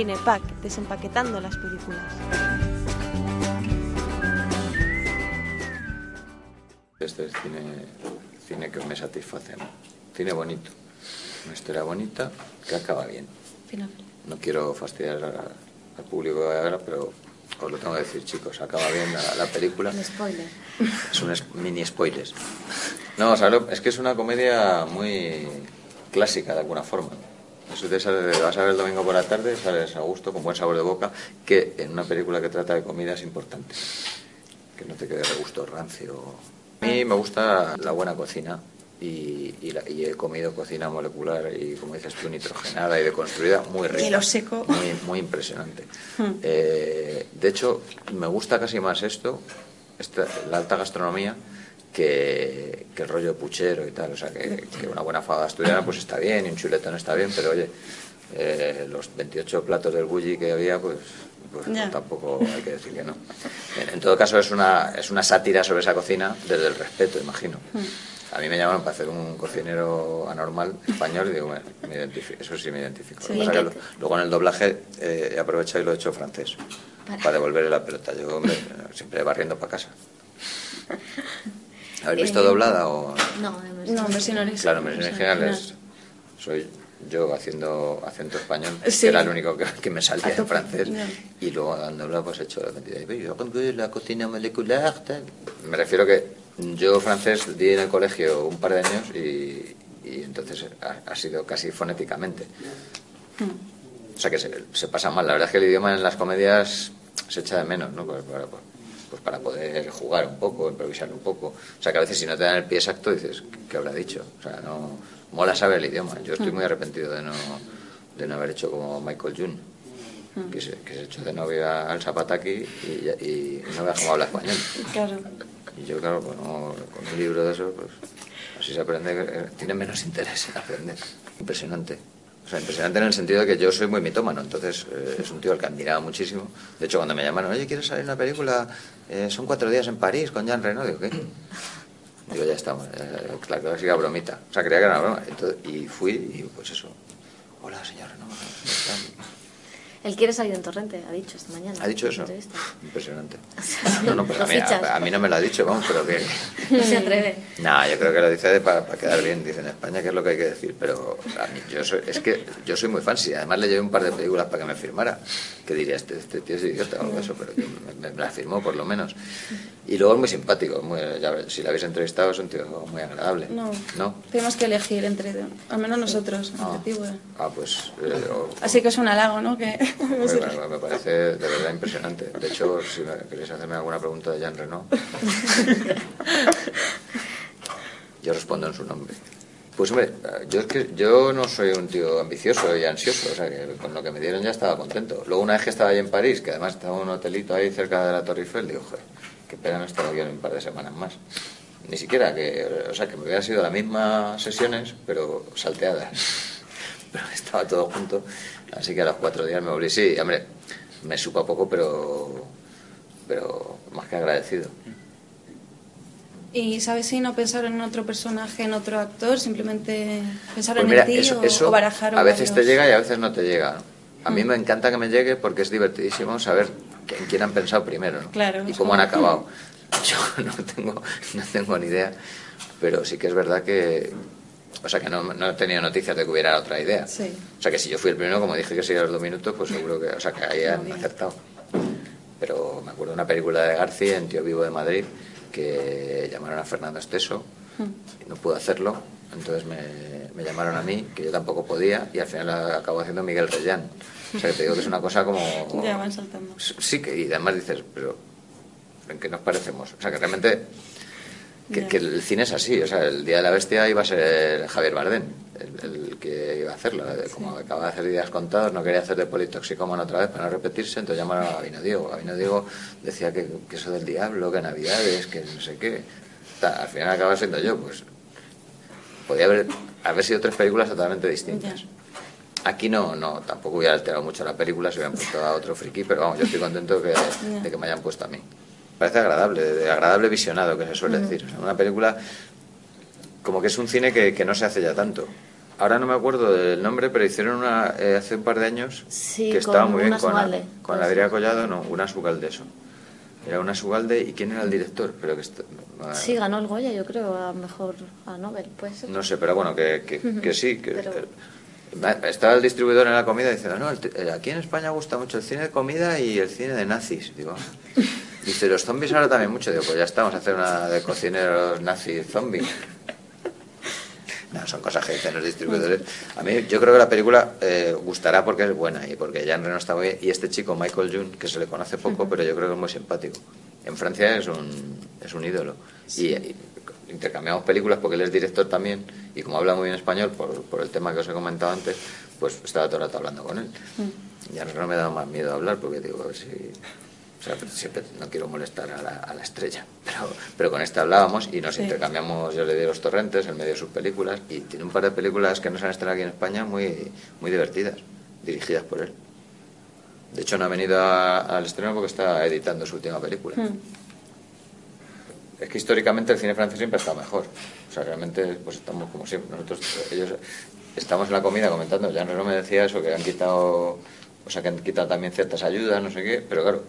Cinepack, desempaquetando las películas. Este es cine, cine que me satisface, ¿no? Cine bonito. Una historia bonita que acaba bien. No quiero fastidiar a- al público de ahora, pero os lo tengo que decir, chicos. Acaba bien la, la película. Un spoiler. Es un es- mini spoilers. No, o sea, es que es una comedia muy clásica de alguna forma. Eso de- vas a ver el domingo por la tarde, sales a gusto, con buen sabor de boca, que en una película que trata de comida es importante. Que no te quede de gusto rancio. A mí me gusta la buena cocina y, y la- y he comido cocina molecular y, como dices tú, nitrogenada y deconstruida muy rica. Hielo seco. Muy, muy impresionante. Hmm. Eh, de hecho, me gusta casi más esto, esta- la alta gastronomía, que, que el rollo puchero y tal. O sea, que, que una buena fada asturiana pues está bien y un chuletón está bien, pero oye, eh, los 28 platos del bulli que había, pues, pues, tampoco hay que decir que no. En, en todo caso, es una, es una sátira sobre esa cocina desde el respeto, imagino. A mí me llamaron para hacer un cocinero anormal español y digo, bueno, me eso sí me identifico. Sí. Lo que pasa es que lo- luego en el doblaje eh, he aprovechado y lo he hecho francés para devolverle la pelota. Yo, hombre, siempre barriendo para casa. ¿Habéis visto doblada o...? No, No, en versión original. Claro, en versión original es- soy yo haciendo acento español, Sí. que era el único que, que me salía en francés, y luego hablar pues he hecho la cantidad de la cocina molecular, tal. Me refiero que yo francés di en el colegio un par de años y, y entonces ha, ha sido casi fonéticamente. O sea que se, se pasa mal. La verdad es que el idioma en las comedias se echa de menos, ¿no? Pues para, pues para poder jugar un poco, improvisar un poco. O sea que a veces si no te dan el pie exacto dices, ¿qué, habrá dicho? O sea, no... Mola saber el idioma. Yo estoy muy arrepentido de no, de no haber hecho como Michael June, que, se, que se echó de novia al Zapataki y, ya- y no vea cómo habla español. Claro. Y yo, claro, pues no- con un libro de eso, pues así se aprende, eh, tiene menos interés en aprender. Impresionante. O sea, impresionante en el sentido de que yo soy muy mitómano, entonces eh, es un tío al que admiraba muchísimo. De hecho, cuando me llamaron, oye, ¿quieres salir en una película? Eh, son cuatro días en París con Jean Reno. Digo, ¿qué? Digo, ya estamos, eh, la clásica bromita. O sea, creía que era una broma. Y fui y pues eso. Hola, señor Reno. Él quiere salir en Torrente, ha dicho esta mañana. ¿Ha dicho eso? Impresionante. No, no, pero a mí, fichas. a, a mí no me lo ha dicho, vamos, pero que... No se atreve. No, yo creo que lo dice de para, para quedar bien, dice en España, que es lo que hay que decir, pero a mí, yo soy, es que yo soy muy fan, sí, además le llevé un par de películas para que me firmara, que diría, este, este tío es idiota o algo de eso, pero que me, me- me la firmó por lo menos. Y luego es muy simpático, muy, ya si la habéis entrevistado es un tío muy agradable. No. ¿No? Tenemos que elegir entre, al menos nosotros, Ah, entre ti, bueno. ah, pues... eh, o- Así que es un halago, ¿no? Que Bueno, me parece de verdad impresionante. De hecho, si me queréis hacerme alguna pregunta de Jean Reno, yo respondo en su nombre. Pues hombre, yo es que yo no soy un tío ambicioso y ansioso, o sea que con lo que me dieron ya estaba contento. Luego una vez que estaba ahí en París, que además estaba en un hotelito ahí cerca de la Torre Eiffel, digo, joder, qué pena no estar aquí en un par de semanas más. Ni siquiera que, o sea, que me hubiera sido las mismas sesiones, pero salteadas. Pero estaba todo junto, así que a los cuatro días me volví. Sí, hombre, me supo a poco, pero, pero más que agradecido. ¿Y sabes si no pensaron en otro personaje, en otro actor? Simplemente pensaron Pues mira, en ti eso, o, eso o barajaron a veces te varios? llega y a veces no te llega. A mí Mm. me encanta que me llegue porque es divertidísimo saber en quién han pensado primero ¿no? Claro, y cómo han acabado. Yo no tengo, no tengo ni idea, pero sí que es verdad que... O sea, que no, no he tenido noticias de que hubiera otra idea. Sí. O sea, que si yo fui el primero, como dije que sería los dos minutos, pues seguro que... O sea, que ahí han acertado. Pero me acuerdo de una película de García en Tío Vivo de Madrid que llamaron a Fernando Esteso y no pudo hacerlo. Entonces me, me llamaron a mí, que yo tampoco podía, y al final acabó haciendo Miguel Reyán. O sea, que te digo que es una cosa como... Ya van saltando. Sí, que y además dices, pero ¿en qué nos parecemos? O sea, que realmente Que, que el cine es así, o sea, el Día de la Bestia iba a ser Javier Bardem, el, el que iba a hacerlo. eh, Como acaba de hacer Días Contados, no quería hacer de politoxicómano otra vez para no repetirse, entonces llamaron a Gabino Diego. Gabino Diego decía que, que eso del diablo, que Navidades, que no sé qué. Ta, al final acaba siendo yo, pues. Podía haber, haber sido tres películas totalmente distintas. Aquí no, no, tampoco hubiera alterado mucho la película si hubieran puesto a otro friki, pero vamos, yo estoy contento que- de que me hayan puesto a mí. Parece agradable, de agradable visionado, que se suele decir. O sea, una película como que es un cine que, que no se hace ya tanto. Ahora no me acuerdo del nombre, pero hicieron una eh, hace un par de años Sí, que estaba muy bien con, Ugalde, con puede Adrián. Collado, no, una Sugalde eso. Era una Sugalde y quién era el director, pero que est- no, Sí, ganó el Goya, yo creo, a mejor a Nobel, puede ser. no sé, pero bueno, que, que, que sí, que Pero- estaba el distribuidor en la comida diciendo, no, el eh, aquí en España gusta mucho el cine de comida y el cine de nazis. Digo. Dice, los zombies ahora también mucho. Digo, pues ya estamos a hacer una de cocineros nazis zombies. No, son cosas que dicen los distribuidores. A mí, yo creo que la película eh, gustará porque es buena y porque Jean Reno está muy bien. Y este chico, Michael June, que se le conoce poco, pero yo creo que es muy simpático. En Francia es un, es un ídolo. Y, y intercambiamos películas porque él es director también. Y como habla muy bien español, por, por el tema que os he comentado antes, pues estaba todo el rato hablando con él. Jean Reno me da más miedo hablar porque digo, si. O sea, siempre no quiero molestar a la, a la estrella, pero, pero con este hablábamos y nos Sí. intercambiamos, yo le di los torrentes en medio de sus películas y tiene un par de películas que no se han estrenado aquí en España muy, muy divertidas, dirigidas por él. De hecho no ha venido a- al estreno porque está editando su última película. Hmm. Es que históricamente el cine francés siempre ha estado mejor. O sea, realmente pues estamos como siempre. Nosotros, ellos, estamos en la comida comentando, ya no me decía eso, que han quitado, o sea, que han quitado también ciertas ayudas, no sé qué, pero claro,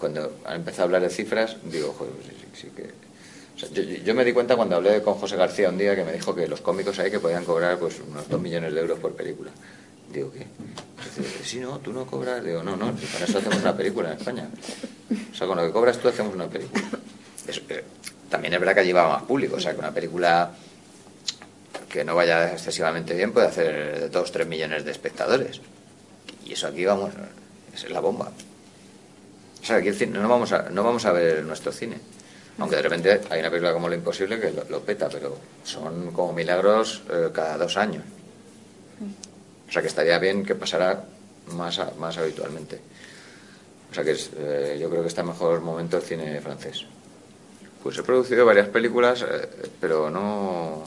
cuando empezado a hablar de cifras, digo, joder, pues sí, sí que... o sea, yo, yo- me di cuenta cuando hablé con José García un día que me dijo que los cómicos ahí que podían cobrar pues unos 2 millones de euros por película. Digo, ¿qué? Sí, no, tú no cobras. Digo, no, no, con eso hacemos una película en España. O sea, con lo que cobras tú hacemos una película. Eh, también es verdad que va más público, o sea, que una película que no vaya excesivamente bien puede hacer 2, 3 millones de espectadores. Y eso aquí vamos, es la bomba. O sea, aquí el cine, no, vamos a, no vamos a ver nuestro cine. Aunque de repente hay una película como Lo Imposible que lo, lo peta, pero son como milagros eh, cada dos años. O sea que estaría bien que pasara más, a- más habitualmente. O sea que es, eh, yo creo que está en mejor momento el cine francés. Pues he producido varias películas, eh, pero no.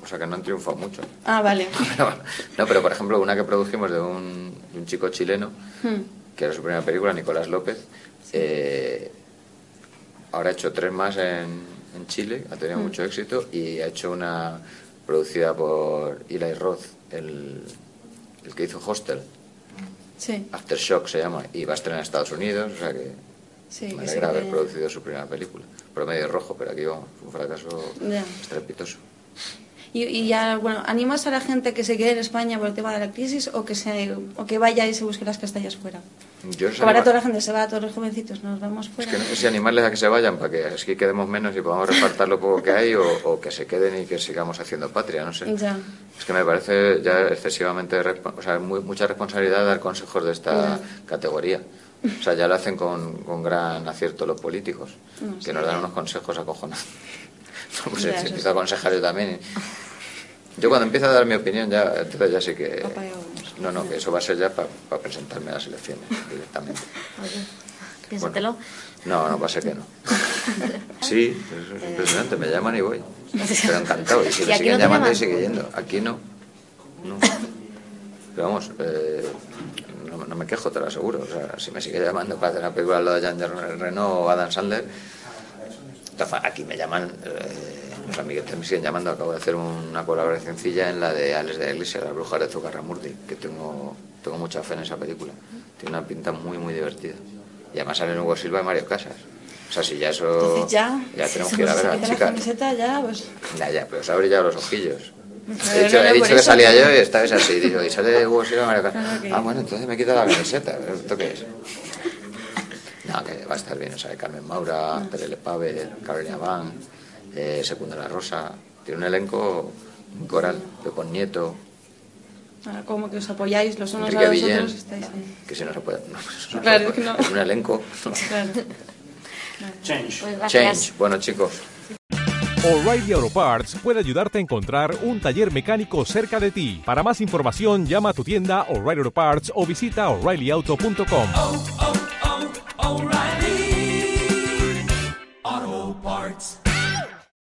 O sea que no han triunfado mucho. Ah, vale. no, pero por ejemplo, una que produjimos de un, de un chico chileno, Hmm. Que era su primera película, Nicolás López. eh, ahora ha hecho tres más en, en Chile, ha tenido mucho éxito y ha hecho una producida por Eli Roth, el, el que hizo Hostel, Sí, Aftershock se llama, y va a estrenar en Estados Unidos, o sea que sí. me alegra haber producido su primera película. Promedio rojo, pero aquí vamos, fue un fracaso estrepitoso. Y, y ya, bueno, ¿animas a la gente que se quede en España por el tema de la crisis o que se o que vaya y se busque las castañas fuera? Yo ahora toda la gente se va, todos los jovencitos, nos vamos Es fuera. que no sé si animarles a que se vayan para que así quedemos menos y podamos repartir lo poco que hay o, o que se queden y que sigamos haciendo patria, no sé. Ya. Es que me parece ya excesivamente, o sea, muy- mucha responsabilidad dar consejos de esta categoría. O sea, ya lo hacen con, con gran acierto los políticos, No, que sí. nos dan unos consejos acojonados. pues Ya, si eso empiezo a aconsejar yo también. Yo cuando empiezo a dar mi opinión ya, entonces ya sí que... No, no, que eso va a ser ya para presentarme a las elecciones directamente. Piénsatelo. No, no pasa que no. Sí, es es impresionante, me llaman y voy. Pero encantado, y si ¿Y me siguen no llamando y sigue yendo. Aquí no. No. Pero vamos, eh, no, no me quejo, te lo aseguro. O sea, si me sigue llamando para hacer una película al lado de Jean Reno o Adam Sandler, aquí me llaman, eh, los amiguetes me siguen llamando. Acabo de hacer una colaboracióncilla en la de Alex de la Iglesia, La Bruja de Zugarramurdi, que tengo, tengo mucha fe en esa película. Tiene una pinta muy, muy divertida. Y además salen Hugo Silva y Mario Casas. O sea, si ya eso. Entonces ya, tenemos si que ir a se ver a quita la la chica. camiseta ya, pues... Ya, ya, pero os ha brillado los ojillos. He dicho, he dicho que salía yo y esta vez así. Digo, y sale Hugo Silva y Mario Casas. Ah, bueno, entonces me quito la camiseta. ¿Esto qué es? No, que va a estar bien. O sea, Carmen Maura, Terele Pavel, Carolina Van, eh, Secunda La Rosa. Tiene un elenco un coral. Pepón Nieto, Ahora como que os apoyáis los unos Enrique a los Villén. otros, estáis ahí. Que si no se puede. No, no se Claro, puede. es que no. Es un elenco. Claro. Change. Pues. Change. Bueno, chicos. O'Reilly Auto Parts puede ayudarte a encontrar un taller mecánico cerca de ti. Para más información, llama a tu tienda O'Reilly Auto Parts o visita oreillyauto.com.